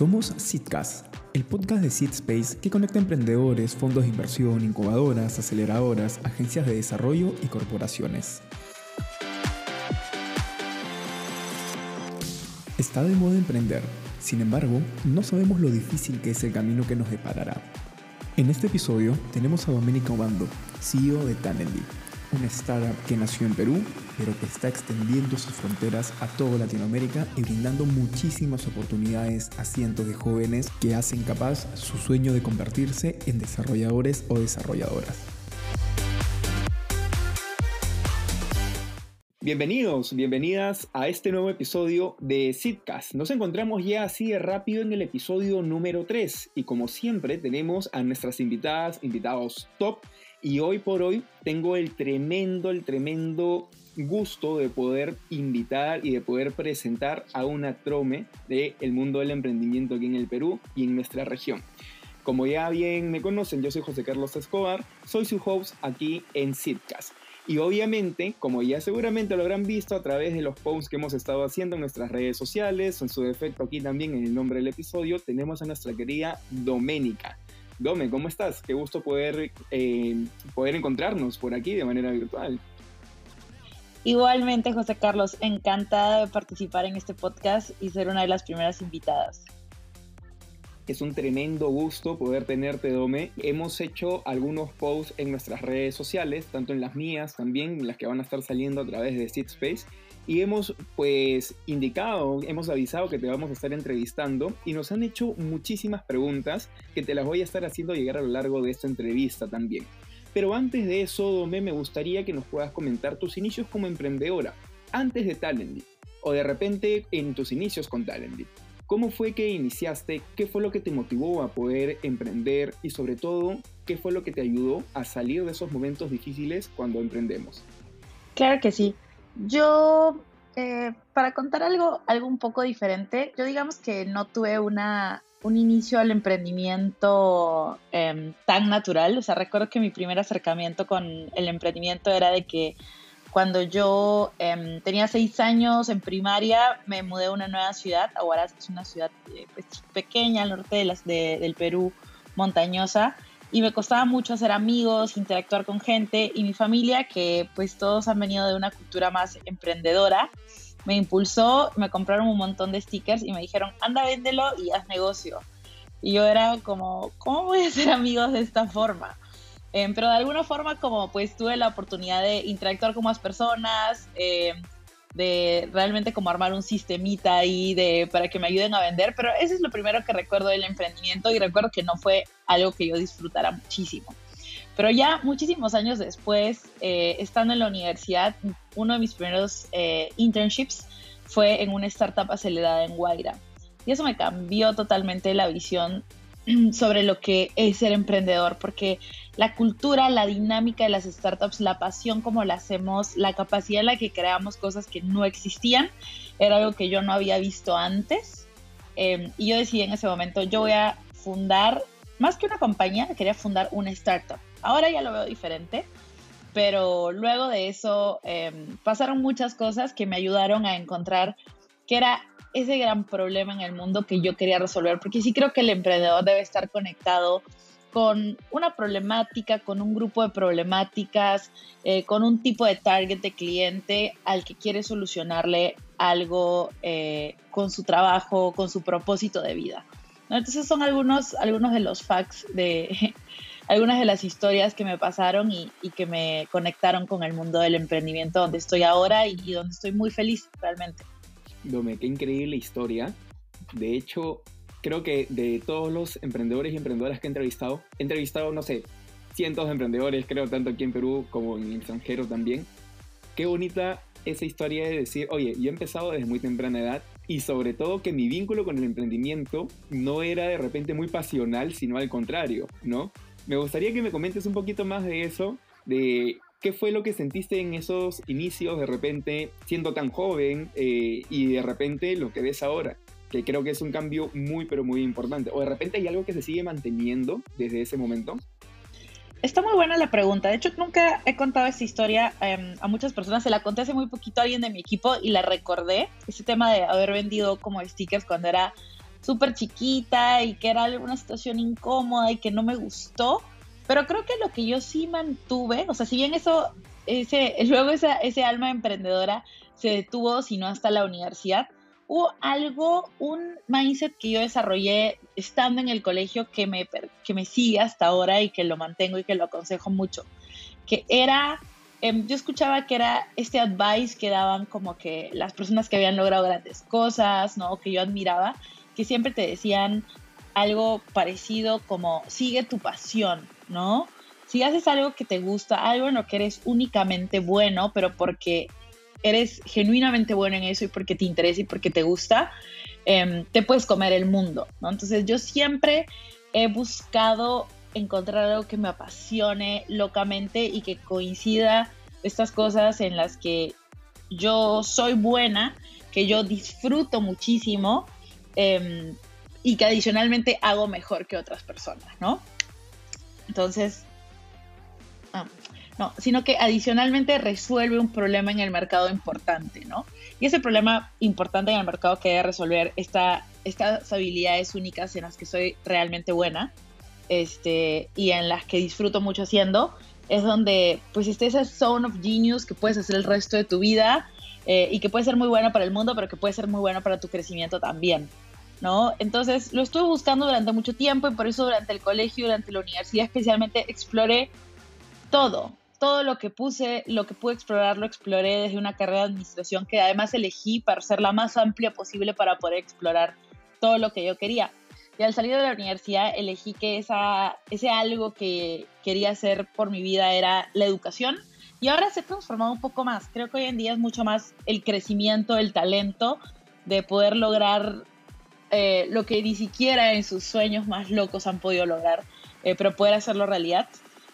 Somos Seedcast, el podcast de Seedspace que conecta emprendedores, fondos de inversión, incubadoras, aceleradoras, agencias de desarrollo y corporaciones. Está de moda emprender, sin embargo, no sabemos lo difícil que es el camino que nos deparará. En este episodio tenemos a Doménica Obando, CEO de Talently, una startup que nació en Perú, pero que está extendiendo sus fronteras a toda Latinoamérica y brindando muchísimas oportunidades a cientos de jóvenes que hacen capaz su sueño de convertirse en desarrolladores o desarrolladoras. Bienvenidos, bienvenidas a este nuevo episodio de Sidcast. Nos encontramos ya así de rápido en el episodio número 3 y como siempre tenemos a nuestras invitadas, invitados top y hoy por hoy tengo el tremendo, el tremendo gusto de poder invitar y de poder presentar a una trome del mundo del emprendimiento aquí en el Perú y en nuestra región. Como ya bien me conocen, yo soy José Carlos Escobar, soy su host aquí en Sitcast. Y obviamente, como ya seguramente lo habrán visto a través de los posts que hemos estado haciendo en nuestras redes sociales, en su defecto aquí también en el nombre del episodio, tenemos a nuestra querida Doménica. Dome, ¿cómo estás? Qué gusto poder, eh, poder encontrarnos por aquí de manera virtual. Igualmente, José Carlos, encantada de participar en este podcast y ser una de las primeras invitadas. Es un tremendo gusto poder tenerte, Dome. Hemos hecho algunos posts en nuestras redes sociales, tanto en las mías también, las que van a estar saliendo a través de Space y hemos pues indicado, hemos avisado que te vamos a estar entrevistando y nos han hecho muchísimas preguntas que te las voy a estar haciendo llegar a lo largo de esta entrevista también. Pero antes de eso, Dome, me gustaría que nos puedas comentar tus inicios como emprendedora, antes de Talently, o de repente en tus inicios con Talently. ¿Cómo fue que iniciaste? ¿Qué fue lo que te motivó a poder emprender? Y sobre todo, ¿qué fue lo que te ayudó a salir de esos momentos difíciles cuando emprendemos? Claro que sí. Yo, eh, para contar algo, algo un poco diferente, yo digamos que no tuve una, un inicio al emprendimiento em, tan natural. O sea, recuerdo que mi primer acercamiento con el emprendimiento era de que cuando yo em, tenía seis años en primaria, me mudé a una nueva ciudad. Ahora es una ciudad eh, pues, pequeña al norte de las, del Perú, montañosa y me costaba mucho hacer amigos, interactuar con gente y mi familia, que pues todos han venido de una cultura más emprendedora, me impulsó, me compraron un montón de stickers y me dijeron, anda, véndelo y haz negocio. Y yo era como, ¿cómo voy a hacer amigos de esta forma? Eh, pero de alguna forma como pues tuve la oportunidad de interactuar con más personas, eh, de realmente como armar un sistemita ahí de, para que me ayuden a vender, pero eso es lo primero que recuerdo del emprendimiento y recuerdo que no fue algo que yo disfrutara muchísimo. Pero ya muchísimos años después, eh, estando en la universidad, uno de mis primeros eh, internships fue en una startup acelerada en Guaira. Y eso me cambió totalmente la visión sobre lo que es ser emprendedor, porque la cultura, la dinámica de las startups, la pasión como la hacemos, la capacidad en la que creamos cosas que no existían, era algo que yo no había visto antes. Em, y yo decidí en ese momento, yo voy a fundar, más que una compañía, quería fundar una startup. Ahora ya lo veo diferente, pero luego de eso em, pasaron muchas cosas que me ayudaron a encontrar que era ese gran problema en el mundo que yo quería resolver, porque sí creo que el emprendedor debe estar conectado con una problemática, con un grupo de problemáticas, eh, con un tipo de target de cliente al que quiere solucionarle algo eh, con su trabajo, con su propósito de vida. Entonces son algunos, algunos de los facts de algunas de las historias que me pasaron y, que me conectaron con el mundo del emprendimiento donde estoy ahora y, y donde estoy muy feliz realmente. Dome, qué increíble historia. De hecho, creo que de todos los emprendedores y emprendedoras que he entrevistado, he entrevistado, no sé, cientos de emprendedores, creo, tanto aquí en Perú como en el extranjero también. Qué bonita esa historia de decir, oye, yo he empezado desde muy temprana edad y sobre todo que mi vínculo con el emprendimiento no era de repente muy pasional, sino al contrario, ¿no? Me gustaría que me comentes un poquito más de eso, de ¿Qué fue lo que sentiste en esos inicios de repente siendo tan joven eh, y de repente lo que ves ahora? Que creo que es un cambio muy, pero muy importante. O de repente hay algo que se sigue manteniendo desde ese momento. Está muy buena la pregunta. De hecho, nunca he contado esta historia em, a muchas personas. Se la conté hace muy poquito a alguien de mi equipo y la recordé. Ese tema de haber vendido como stickers cuando era súper chiquita y que era una situación incómoda y que no me gustó. Pero creo que lo que yo sí mantuve, o sea, si bien eso, ese, luego esa, ese alma emprendedora se detuvo, sino hasta la universidad, hubo algo, un mindset que yo desarrollé estando en el colegio que me, que me sigue hasta ahora y que lo mantengo y que lo aconsejo mucho, que era Em, yo escuchaba que era este advice que daban como que las personas que habían logrado grandes cosas, ¿no? Que yo admiraba, que siempre te decían algo parecido como sigue tu pasión, ¿no? Si haces algo que te gusta, algo en lo que eres únicamente bueno, pero porque eres genuinamente bueno en eso y porque te interesa y porque te gusta, em, te puedes comer el mundo, ¿no? Entonces yo siempre he buscado encontrar algo que me apasione locamente y que coincida estas cosas en las que yo soy buena, que yo disfruto muchísimo em, y que adicionalmente hago mejor que otras personas, ¿no? Entonces, ah, no, sino que adicionalmente resuelve un problema en el mercado importante, ¿no? Y ese problema importante en el mercado que debe resolver esta, estas habilidades únicas en las que soy realmente buena este, y en las que disfruto mucho haciendo, es donde pues está esa zone of genius que puedes hacer el resto de tu vida eh, y que puede ser muy bueno para el mundo, pero que puede ser muy bueno para tu crecimiento también, ¿no? Entonces lo estuve buscando durante mucho tiempo y por eso durante el colegio, durante la universidad especialmente, exploré todo, todo lo que puse, lo que pude explorar, lo exploré desde una carrera de administración que además elegí para ser la más amplia posible para poder explorar todo lo que yo quería. Y al salir de la universidad elegí que esa, ese algo que quería hacer por mi vida era la educación. Y ahora se ha transformado un poco más. Creo que hoy en día es mucho más el crecimiento, el talento de poder lograr eh, lo que ni siquiera en sus sueños más locos han podido lograr, eh, pero poder hacerlo realidad.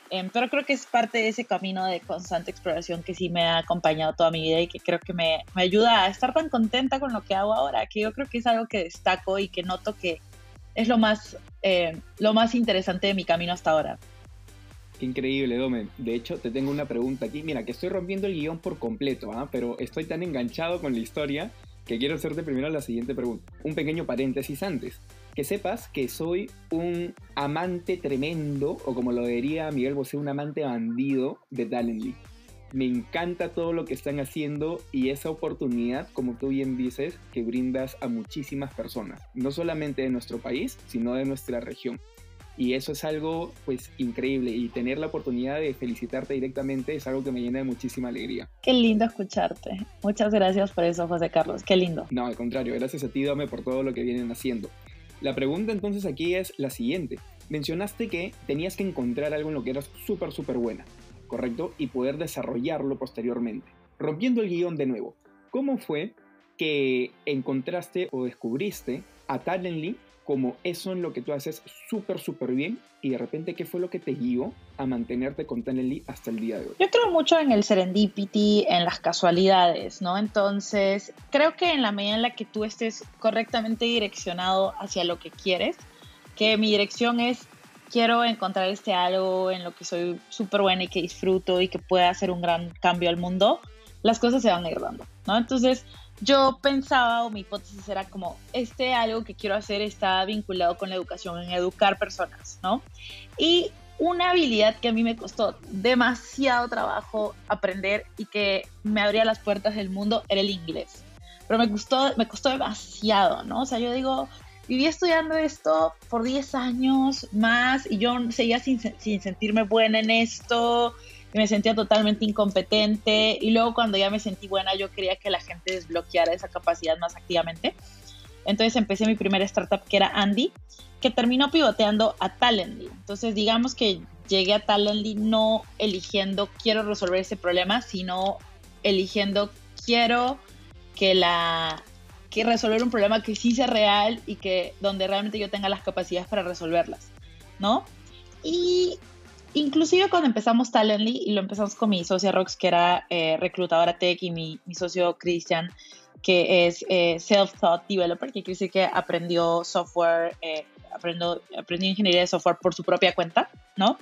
Em, pero creo que es parte de ese camino de constante exploración que sí me ha acompañado toda mi vida y que creo que me, me ayuda a estar tan contenta con lo que hago ahora, que yo creo que es algo que destaco y que noto que es lo más, eh, lo más interesante de mi camino hasta ahora. Qué increíble, Domen. De hecho, te tengo una pregunta aquí. Mira, que estoy rompiendo el guion por completo, ¿ah? pero estoy tan enganchado con la historia que quiero hacerte primero la siguiente pregunta. Un pequeño paréntesis antes. Que sepas que soy un amante tremendo, o como lo diría Miguel Bosé, un amante bandido de Talently me encanta todo lo que están haciendo y esa oportunidad, como tú bien dices, que brindas a muchísimas personas, no solamente de nuestro país, sino de nuestra región. Y eso es algo pues increíble y tener la oportunidad de felicitarte directamente es algo que me llena de muchísima alegría. Qué lindo escucharte. Muchas gracias por eso, José Carlos. Qué lindo. No, al contrario, gracias a ti, Dame, por todo lo que vienen haciendo. La pregunta entonces aquí es la siguiente. Mencionaste que tenías que encontrar algo en lo que eras súper, súper buena. ¿correcto? Y poder desarrollarlo posteriormente. Rompiendo el guion de nuevo, ¿cómo fue que encontraste o descubriste a Talently como eso en lo que tú haces súper, súper bien y de repente qué fue lo que te guió a mantenerte con Talently hasta el día de hoy? Yo creo mucho en el serendipity, en las casualidades, ¿no? Entonces, creo que en la medida en la que tú estés correctamente direccionado hacia lo que quieres, que mi dirección es quiero encontrar este algo en lo que soy súper buena y que disfruto y que pueda hacer un gran cambio al mundo, las cosas se van a ir dando, ¿no? Entonces, yo pensaba o mi hipótesis era como, este algo que quiero hacer está vinculado con la educación, en educar personas, ¿no? Y una habilidad que a mí me costó demasiado trabajo aprender y que me abría las puertas del mundo era el inglés. Pero me costó, me costó demasiado, ¿no? O sea, yo digo, viví estudiando esto por 10 años más y yo seguía sin, sin sentirme buena en esto, y me sentía totalmente incompetente y luego cuando ya me sentí buena yo quería que la gente desbloqueara esa capacidad más activamente. Entonces empecé mi primera startup que era Andy, que terminó pivoteando a Talently. Entonces digamos que llegué a Talently no eligiendo quiero resolver ese problema, sino eligiendo quiero que la que resolver un problema que sí sea real y que donde realmente yo tenga las capacidades para resolverlas, ¿no? Y inclusive cuando empezamos Talently y lo empezamos con mi socia Rox, que era eh, reclutadora tech, y mi, socio Christian, que es eh, self-taught developer, que quiere decir que aprendió software, eh, aprendió, aprendió ingeniería de software por su propia cuenta, ¿no?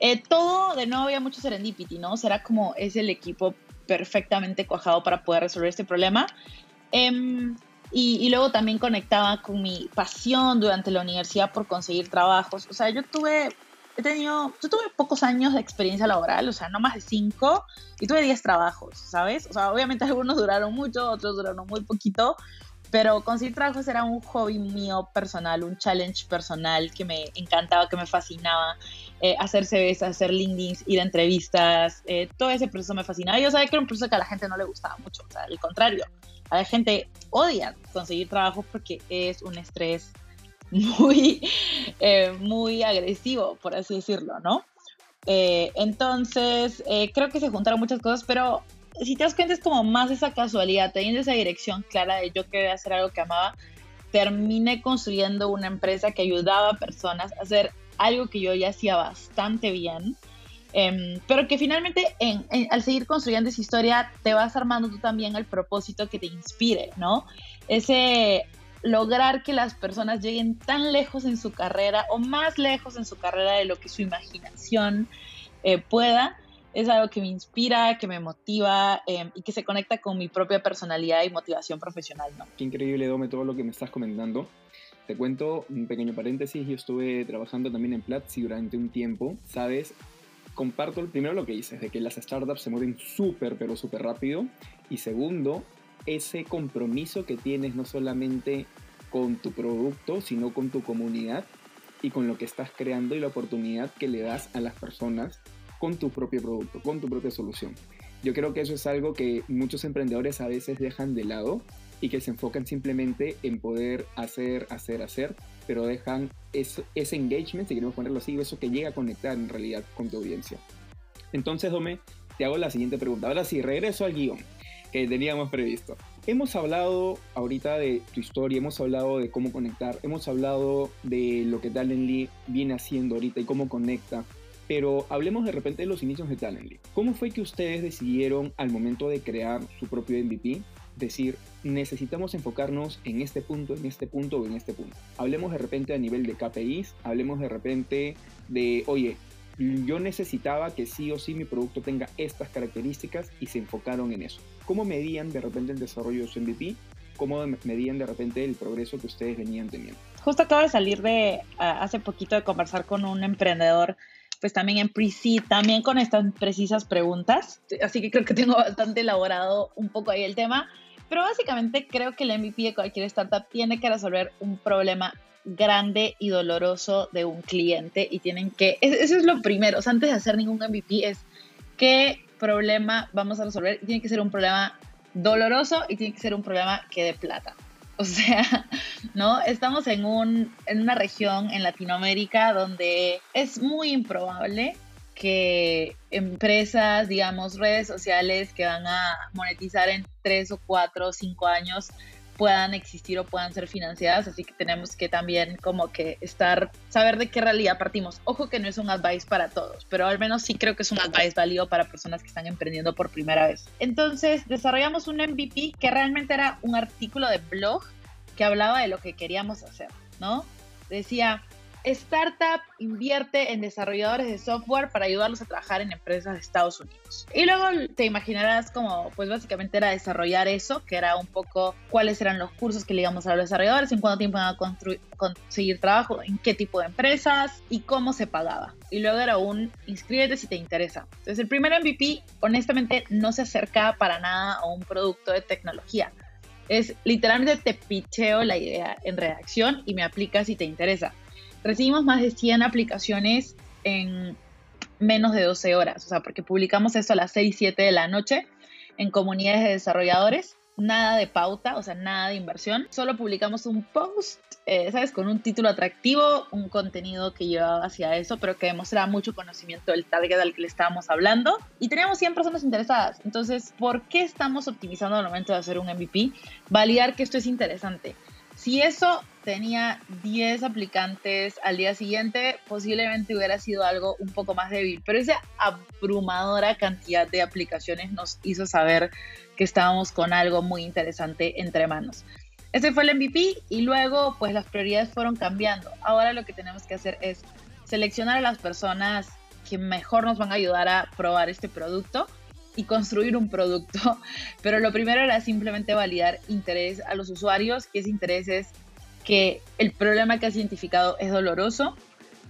Eh, todo, de nuevo, había mucho serendipity, ¿no? Será como es el equipo perfectamente cuajado para poder resolver este problema. Em, Y, luego también conectaba con mi pasión durante la universidad por conseguir trabajos. O sea, yo tuve, he tenido, yo tuve pocos años de experiencia laboral, o sea, no más de cinco, y tuve diez trabajos, ¿sabes? O sea, obviamente algunos duraron mucho, otros duraron muy poquito, pero conseguir trabajos era un hobby mío personal, un challenge personal que me encantaba, que me fascinaba. Eh, hacer CVs, hacer LinkedIn, ir a entrevistas, eh, todo ese proceso me fascinaba. Yo sabía que era un proceso que a la gente no le gustaba mucho, o sea, al contrario, a la gente odia conseguir trabajo porque es un estrés muy, eh, muy agresivo, por así decirlo, ¿no? entonces, creo que se juntaron muchas cosas, pero si te das cuenta es como más esa casualidad, teniendo esa dirección clara de yo quería hacer algo que amaba, terminé construyendo una empresa que ayudaba a personas a hacer algo que yo ya hacía bastante bien, em, pero que finalmente al seguir construyendo esa historia te vas armando tú también el propósito que te inspire, ¿no? Ese lograr que las personas lleguen tan lejos en su carrera o más lejos en su carrera de lo que su imaginación eh, pueda, es algo que me inspira, que me motiva em, y que se conecta con mi propia personalidad y motivación profesional, ¿no? Qué increíble, Dome, todo lo que me estás comentando. Te cuento un pequeño paréntesis, yo estuve trabajando también en Platzi durante un tiempo, ¿sabes? Comparto primero lo que dices, de que las startups se mueven súper, pero súper rápido. Y segundo, ese compromiso que tienes no solamente con tu producto, sino con tu comunidad y con lo que estás creando y la oportunidad que le das a las personas con tu propio producto, con tu propia solución. Yo creo que eso es algo que muchos emprendedores a veces dejan de lado y que se enfocan simplemente en poder hacer, hacer, hacer, pero dejan ese engagement, si queremos ponerlo así, eso que llega a conectar en realidad con tu audiencia. Entonces, Dome, te hago la siguiente pregunta. Ahora sí, regreso al guion que teníamos previsto. Hemos hablado ahorita de tu historia, hemos hablado de cómo conectar, hemos hablado de lo que Talently viene haciendo ahorita y cómo conecta pero hablemos de repente de los inicios de Talently. ¿Cómo fue que ustedes decidieron al momento de crear su propio MVP decir, necesitamos enfocarnos en este punto, en este punto o en este punto? Hablemos de repente a nivel de KPIs, hablemos de repente de, oye, yo necesitaba que sí o sí mi producto tenga estas características y se enfocaron en eso. ¿Cómo medían de repente el desarrollo de su MVP? ¿Cómo medían de repente el progreso que ustedes venían teniendo? Justo acabo de salir de, hace poquito de conversar con un emprendedor pues también en pre-seed, también con estas precisas preguntas. Así que creo que tengo bastante elaborado un poco ahí el tema. Pero básicamente creo que el MVP de cualquier startup tiene que resolver un problema grande y doloroso de un cliente y tienen que, eso es lo primero, antes de hacer ningún MVP es qué problema vamos a resolver. Tiene que ser un problema doloroso y tiene que ser un problema que dé plata. O sea, ¿no? Estamos en, un, en una región en Latinoamérica donde es muy improbable que empresas, digamos, redes sociales que van a monetizar en tres o cuatro o cinco años puedan existir o puedan ser financiadas, así que tenemos que también como que estar, saber de qué realidad partimos. Ojo que no es un advice para todos, pero al menos sí creo que es un advice válido para personas que están emprendiendo por primera vez. Entonces desarrollamos un MVP que realmente era un artículo de blog que hablaba de lo que queríamos hacer, ¿no? Decía, startup invierte en desarrolladores de software para ayudarlos a trabajar en empresas de Estados Unidos. Y luego te imaginarás como, pues básicamente era desarrollar eso, que era un poco cuáles eran los cursos que le íbamos a los desarrolladores, en cuánto tiempo iban a conseguir trabajo, en qué tipo de empresas y cómo se pagaba. Y luego era un inscríbete si te interesa. Entonces el primer MVP honestamente no se acerca para nada a un producto de tecnología. Es literalmente te picheo la idea en redacción y me aplicas si te interesa recibimos más de 100 aplicaciones en menos de 12 horas, o sea, porque publicamos esto a las 6, 7 de la noche en comunidades de desarrolladores, nada de pauta, o sea, nada de inversión, solo publicamos un post, eh, ¿sabes? Con un título atractivo, un contenido que llevaba hacia eso, pero que demostraba mucho conocimiento del target al que le estábamos hablando, y teníamos 100 personas interesadas. Entonces, ¿por qué estamos optimizando al momento de hacer un MVP? Validar que esto es interesante. Si eso tenía 10 aplicantes al día siguiente, posiblemente hubiera sido algo un poco más débil, pero esa abrumadora cantidad de aplicaciones nos hizo saber que estábamos con algo muy interesante entre manos. Ese fue el MVP y luego pues las prioridades fueron cambiando. Ahora lo que tenemos que hacer es seleccionar a las personas que mejor nos van a ayudar a probar este producto y construir un producto, pero lo primero era simplemente validar interés a los usuarios, que ese interés es que el problema que has identificado es doloroso,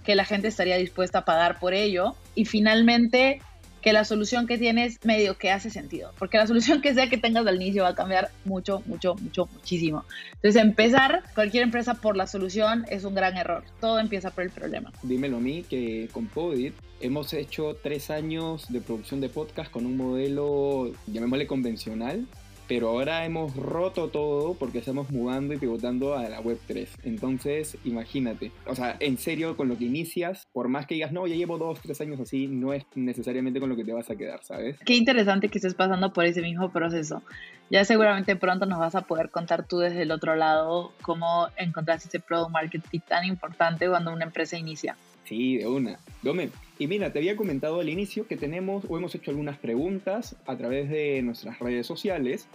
que la gente estaría dispuesta a pagar por ello y finalmente que la solución que tienes medio que hace sentido, porque la solución que sea que tengas al inicio va a cambiar mucho, mucho, mucho, muchísimo. Entonces empezar cualquier empresa por la solución es un gran error, todo empieza por el problema. Dímelo a mí que con Podit hemos hecho tres años de producción de podcast con un modelo, llamémosle convencional, pero ahora hemos roto todo porque estamos mudando y pivotando a la web 3. Entonces, imagínate, o sea, en serio, con lo que inicias, por más que digas, no, ya llevo dos, tres años así, no es necesariamente con lo que te vas a quedar, ¿sabes? Qué interesante que estés pasando por ese mismo proceso. Ya seguramente pronto nos vas a poder contar tú desde el otro lado cómo encontraste ese product marketing tan importante cuando una empresa inicia. Sí, de una. Dome, y mira, te había comentado al inicio que tenemos o hemos hecho algunas preguntas a través de nuestras redes sociales.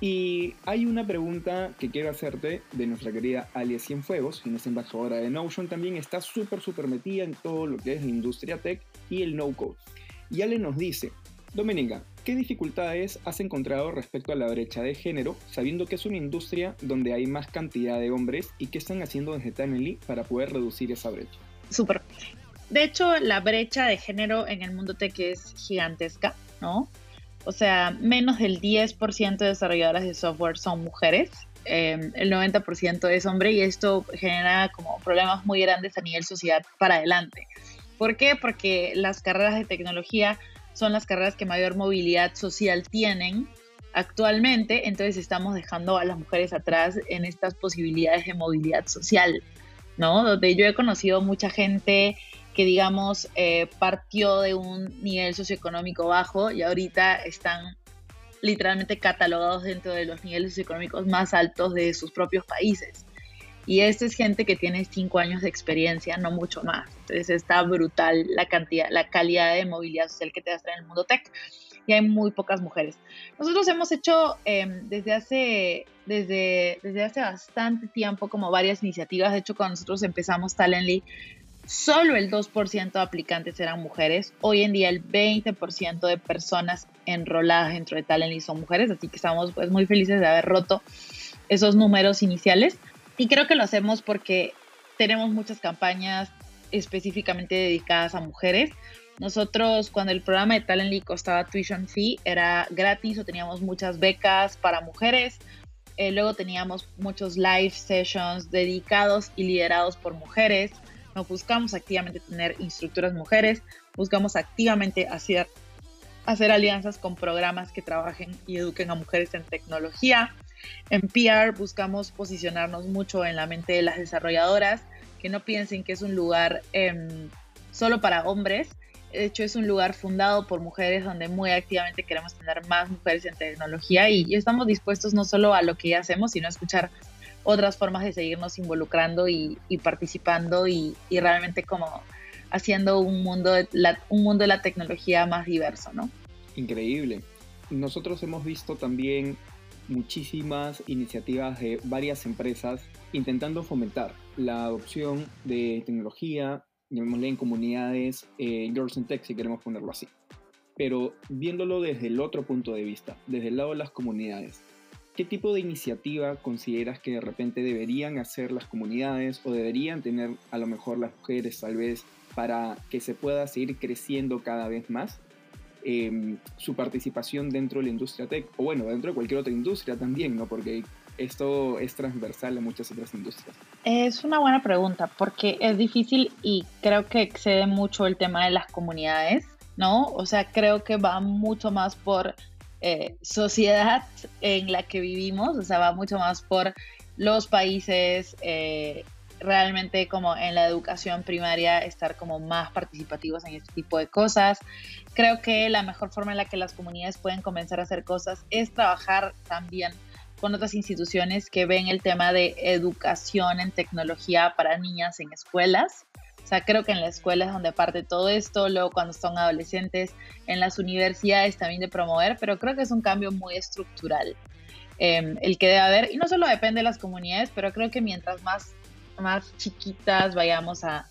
Y hay una pregunta que quiero hacerte de nuestra querida Alia Cienfuegos, quien es embajadora de Notion, también está súper, súper metida en todo lo que es la industria tech y el no-code. Y Ale nos dice, Domenica, ¿qué dificultades has encontrado respecto a la brecha de género, sabiendo que es una industria donde hay más cantidad de hombres y qué están haciendo desde Tanely para poder reducir esa brecha? Súper. De hecho, la brecha de género en el mundo tech es gigantesca, ¿no? O sea, menos del 10% de desarrolladoras de software son mujeres, em, el 90% es hombre y esto genera como problemas muy grandes a nivel sociedad para adelante. ¿Por qué? Porque las carreras de tecnología son las carreras que mayor movilidad social tienen actualmente, entonces estamos dejando a las mujeres atrás en estas posibilidades de movilidad social, ¿no? Donde yo he conocido mucha gente que digamos eh, partió de un nivel socioeconómico bajo y ahorita están literalmente catalogados dentro de los niveles socioeconómicos más altos de sus propios países. Y esta es gente que tiene cinco años de experiencia, no mucho más. Entonces está brutal la cantidad, la calidad de movilidad social que te da en el mundo tech. Y hay muy pocas mujeres. Nosotros hemos hecho em, desde, hace, desde, desde hace bastante tiempo como varias iniciativas. De hecho, cuando nosotros empezamos Talently, solo el 2% de aplicantes eran mujeres. Hoy en día el 20% de personas enroladas dentro de Talently son mujeres, así que estamos pues muy felices de haber roto esos números iniciales. Y creo que lo hacemos porque tenemos muchas campañas específicamente dedicadas a mujeres. Nosotros cuando el programa de Talently costaba tuition fee era gratis o teníamos muchas becas para mujeres. Eh, luego teníamos muchos live sessions dedicados y liderados por mujeres no buscamos activamente tener instructoras mujeres, buscamos activamente hacer, hacer alianzas con programas que trabajen y eduquen a mujeres en tecnología. En PR buscamos posicionarnos mucho en la mente de las desarrolladoras, que no piensen que es un lugar em, solo para hombres. De hecho, es un lugar fundado por mujeres donde muy activamente queremos tener más mujeres en tecnología y, estamos dispuestos no solo a lo que ya hacemos, sino a escuchar otras formas de seguirnos involucrando y, participando y, realmente como haciendo un mundo, de la, un mundo de la tecnología más diverso, ¿no? Increíble. Nosotros hemos visto también muchísimas iniciativas de varias empresas intentando fomentar la adopción de tecnología, llamémosle en comunidades, eh, Girls in Tech si queremos ponerlo así. Pero viéndolo desde el otro punto de vista, desde el lado de las comunidades, ¿Qué tipo de iniciativa consideras que de repente deberían hacer las comunidades o deberían tener a lo mejor las mujeres tal vez para que se pueda seguir creciendo cada vez más em, su participación dentro de la industria tech o bueno, dentro de cualquier otra industria también, ¿no? Porque esto es transversal a muchas otras industrias. Es una buena pregunta porque es difícil y creo que excede mucho el tema de las comunidades, ¿no? O sea, creo que va mucho más por eh, sociedad en la que vivimos, o sea, va mucho más por los países, eh, realmente como en la educación primaria, estar como más participativos en este tipo de cosas. Creo que la mejor forma en la que las comunidades pueden comenzar a hacer cosas es trabajar también con otras instituciones que ven el tema de educación en tecnología para niñas en escuelas. O sea, creo que en la escuela es donde parte todo esto, luego cuando son adolescentes, en las universidades también de promover, pero creo que es un cambio muy estructural em, el que debe haber, y no solo depende de las comunidades, pero creo que mientras más, más chiquitas vayamos a,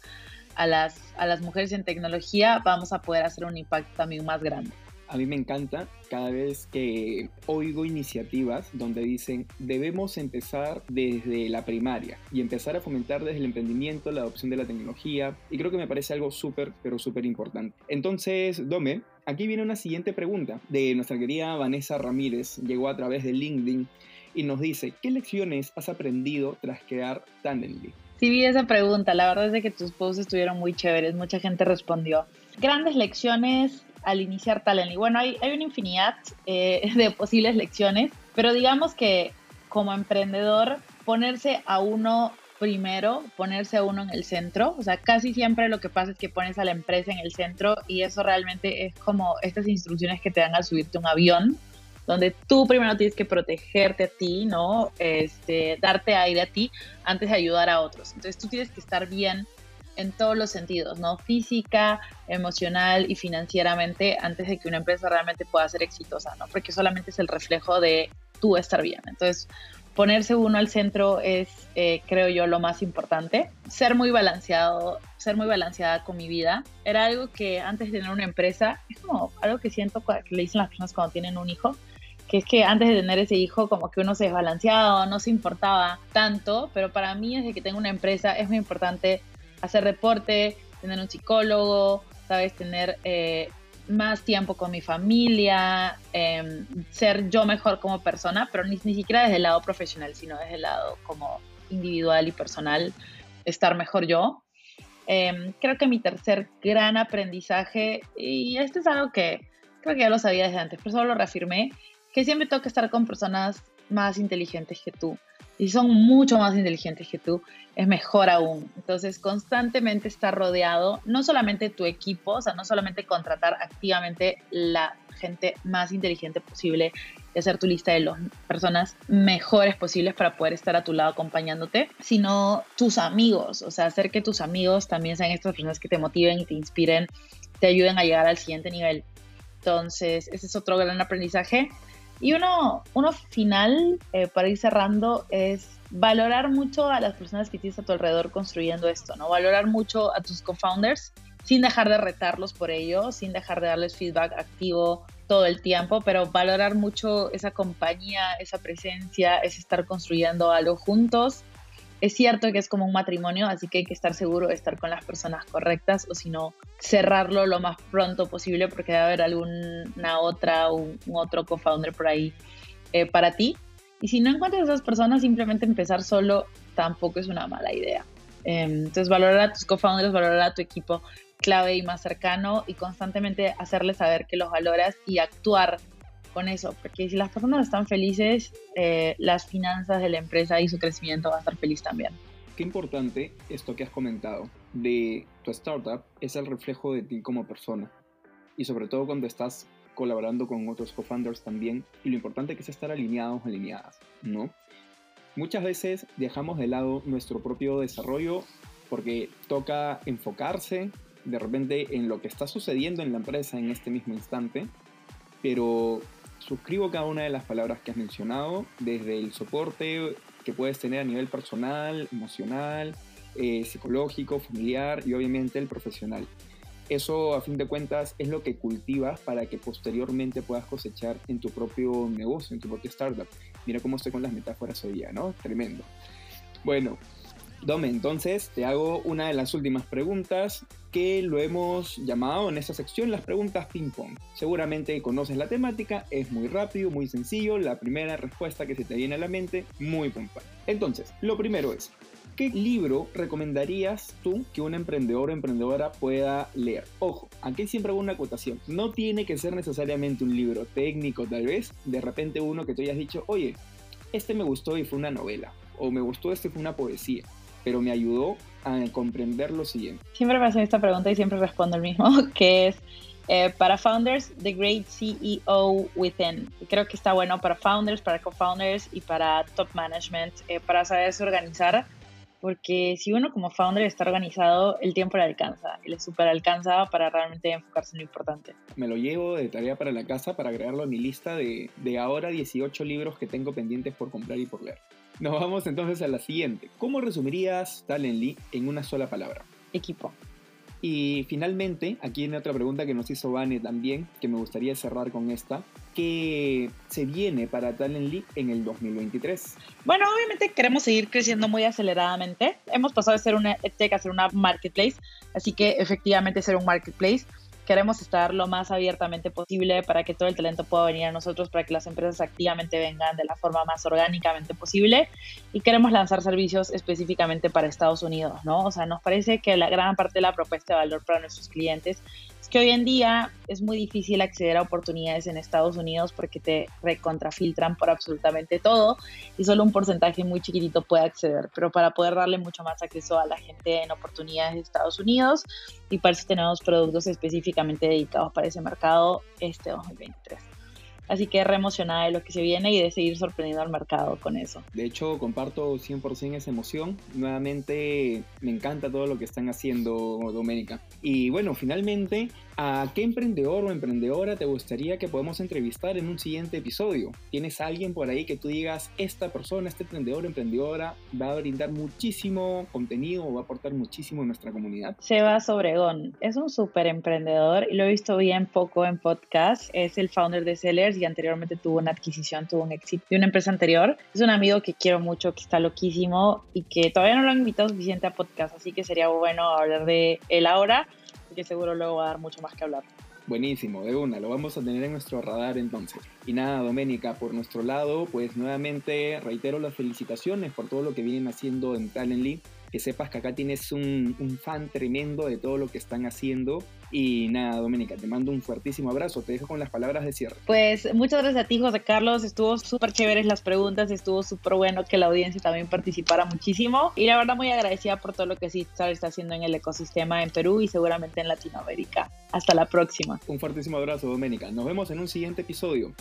a, las, a las mujeres en tecnología, vamos a poder hacer un impacto también más grande. A mí me encanta cada vez que oigo iniciativas donde dicen debemos empezar desde la primaria y empezar a fomentar desde el emprendimiento la adopción de la tecnología y creo que me parece algo súper, pero súper importante. Entonces, Dome, aquí viene una siguiente pregunta de nuestra querida Vanessa Ramírez, llegó a través de LinkedIn y nos dice, ¿qué lecciones has aprendido tras crear Tandemly? Sí vi esa pregunta, la verdad es que tus posts estuvieron muy chéveres, mucha gente respondió. Grandes lecciones al iniciar Talently. Bueno, hay, hay una infinidad eh, de posibles lecciones, pero digamos que como emprendedor, ponerse a uno primero, ponerse a uno en el centro, o sea, casi siempre lo que pasa es que pones a la empresa en el centro y eso realmente es como estas instrucciones que te dan al subirte un avión, donde tú primero tienes que protegerte a ti, ¿no? Este, darte aire a ti antes de ayudar a otros. Entonces tú tienes que estar bien en todos los sentidos, ¿no? Física, emocional y financieramente antes de que una empresa realmente pueda ser exitosa, ¿no? Porque solamente es el reflejo de tú estar bien. Entonces, ponerse uno al centro es, eh, creo yo, lo más importante. Ser muy balanceado, ser muy balanceada con mi vida. Era algo que antes de tener una empresa, es como algo que siento que le dicen las personas cuando tienen un hijo, que es que antes de tener ese hijo como que uno se desbalanceaba, no se importaba tanto, pero para mí desde que tengo una empresa es muy importante hacer deporte, tener un psicólogo, sabes, tener eh, más tiempo con mi familia, em, ser yo mejor como persona, pero ni, ni siquiera desde el lado profesional, sino desde el lado como individual y personal, estar mejor yo. Em, creo que mi tercer gran aprendizaje, y esto es algo que creo que ya lo sabía desde antes, pero solo lo reafirmé, que siempre tengo que estar con personas más inteligentes que tú. Y son mucho más inteligentes que tú, es mejor aún. Entonces, constantemente estar rodeado, no solamente tu equipo, o sea, no solamente contratar activamente la gente más inteligente posible y hacer tu lista de las personas mejores posibles para poder estar a tu lado acompañándote, sino tus amigos, o sea, hacer que tus amigos también sean estas personas que te motiven y te inspiren, te ayuden a llegar al siguiente nivel. Entonces, ese es otro gran aprendizaje. Y uno, uno final, eh, para ir cerrando, es valorar mucho a las personas que tienes a tu alrededor construyendo esto, ¿no? Valorar mucho a tus co-founders sin dejar de retarlos por ello, sin dejar de darles feedback activo todo el tiempo, pero valorar mucho esa compañía, esa presencia, es estar construyendo algo juntos es cierto que es como un matrimonio, así que hay que estar seguro de estar con las personas correctas o si no, cerrarlo lo más pronto posible porque debe haber alguna otra o un otro co-founder por ahí eh, para ti. Y si no encuentras a esas personas, simplemente empezar solo tampoco es una mala idea. Em, entonces, valorar a tus co-founders, valorar a tu equipo clave y más cercano y constantemente hacerles saber que los valoras y actuar con eso, porque si las personas están felices, eh, las finanzas de la empresa y su crecimiento va a estar feliz también. Qué importante esto que has comentado de tu startup es el reflejo de ti como persona y sobre todo cuando estás colaborando con otros co-founders también y lo importante que es estar alineados, alineadas, ¿no? Muchas veces dejamos de lado nuestro propio desarrollo porque toca enfocarse de repente en lo que está sucediendo en la empresa en este mismo instante, pero suscribo cada una de las palabras que has mencionado, desde el soporte que puedes tener a nivel personal, emocional, eh, psicológico, familiar y obviamente el profesional. Eso a fin de cuentas es lo que cultivas para que posteriormente puedas cosechar en tu propio negocio, en tu propio startup. Mira cómo estoy con las metáforas hoy día, ¿no? Tremendo. Bueno, Dome, entonces te hago una de las últimas preguntas que lo hemos llamado en esta sección las preguntas ping-pong. Seguramente conoces la temática, es muy rápido, muy sencillo, la primera respuesta que se te viene a la mente, muy puntual. Entonces, lo primero es, ¿qué libro recomendarías tú que un emprendedor o emprendedora pueda leer? Ojo, aquí siempre hago una acotación. No tiene que ser necesariamente un libro técnico, tal vez. De repente uno que tú hayas dicho, oye, este me gustó y fue una novela. O me gustó este fue una poesía pero me ayudó a comprender lo siguiente. Siempre me hacen esta pregunta y siempre respondo el mismo, que es eh, para founders, The Great CEO Within. Creo que está bueno para founders, para co-founders y para top management, eh, para saberse organizar, porque si uno como founder está organizado, el tiempo le alcanza, le super alcanza para realmente enfocarse en lo importante. Me lo llevo de tarea para la casa para agregarlo a mi lista de, de ahora 18 libros que tengo pendientes por comprar y por leer. Nos vamos entonces a la siguiente. ¿Cómo resumirías Talently en una sola palabra? Equipo. Y finalmente, aquí viene otra pregunta que nos hizo Vane también, que me gustaría cerrar con esta. ¿Qué se viene para Talent League en el 2023? Bueno, obviamente queremos seguir creciendo muy aceleradamente. Hemos pasado de ser una tech a ser una marketplace, así que efectivamente ser un marketplace queremos estar lo más abiertamente posible para que todo el talento pueda venir a nosotros, para que las empresas activamente vengan de la forma más orgánicamente posible y queremos lanzar servicios específicamente para Estados Unidos, ¿no? O sea, nos parece que la gran parte de la propuesta de valor para nuestros clientes que hoy en día es muy difícil acceder a oportunidades en Estados Unidos porque te recontrafiltran por absolutamente todo y solo un porcentaje muy chiquitito puede acceder. Pero para poder darle mucho más acceso a la gente en oportunidades de Estados Unidos y para eso tenemos productos específicamente dedicados para ese mercado este 2023. Así que re emocionada de lo que se viene y de seguir sorprendiendo al mercado con eso. De hecho, comparto 100% esa emoción. Nuevamente, me encanta todo lo que están haciendo, Doménica. Y bueno, finalmente, ¿A qué emprendedor o emprendedora te gustaría que podamos entrevistar en un siguiente episodio? ¿Tienes alguien por ahí que tú digas, esta persona, este emprendedor o emprendedora va a brindar muchísimo contenido o va a aportar muchísimo a nuestra comunidad? Sebas Obregón es un súper emprendedor y lo he visto bien poco en podcast. Es el founder de Sellers y anteriormente tuvo una adquisición, tuvo un éxito de una empresa anterior. Es un amigo que quiero mucho, que está loquísimo y que todavía no lo han invitado suficiente a podcast, así que sería bueno hablar de él ahora que seguro luego va a dar mucho más que hablar. Buenísimo, de una, lo vamos a tener en nuestro radar entonces. Y nada, Doménica, por nuestro lado, pues nuevamente reitero las felicitaciones por todo lo que vienen haciendo en Talently que sepas que acá tienes un, un, fan tremendo de todo lo que están haciendo. Y nada, Doménica, te mando un fuertísimo abrazo. Te dejo con las palabras de cierre. Pues muchas gracias a ti, José Carlos. Estuvo súper chéveres las preguntas. Estuvo súper bueno que la audiencia también participara muchísimo. Y la verdad, muy agradecida por todo lo que sí está haciendo en el ecosistema en Perú y seguramente en Latinoamérica. Hasta la próxima. Un fuertísimo abrazo, Doménica. Nos vemos en un siguiente episodio.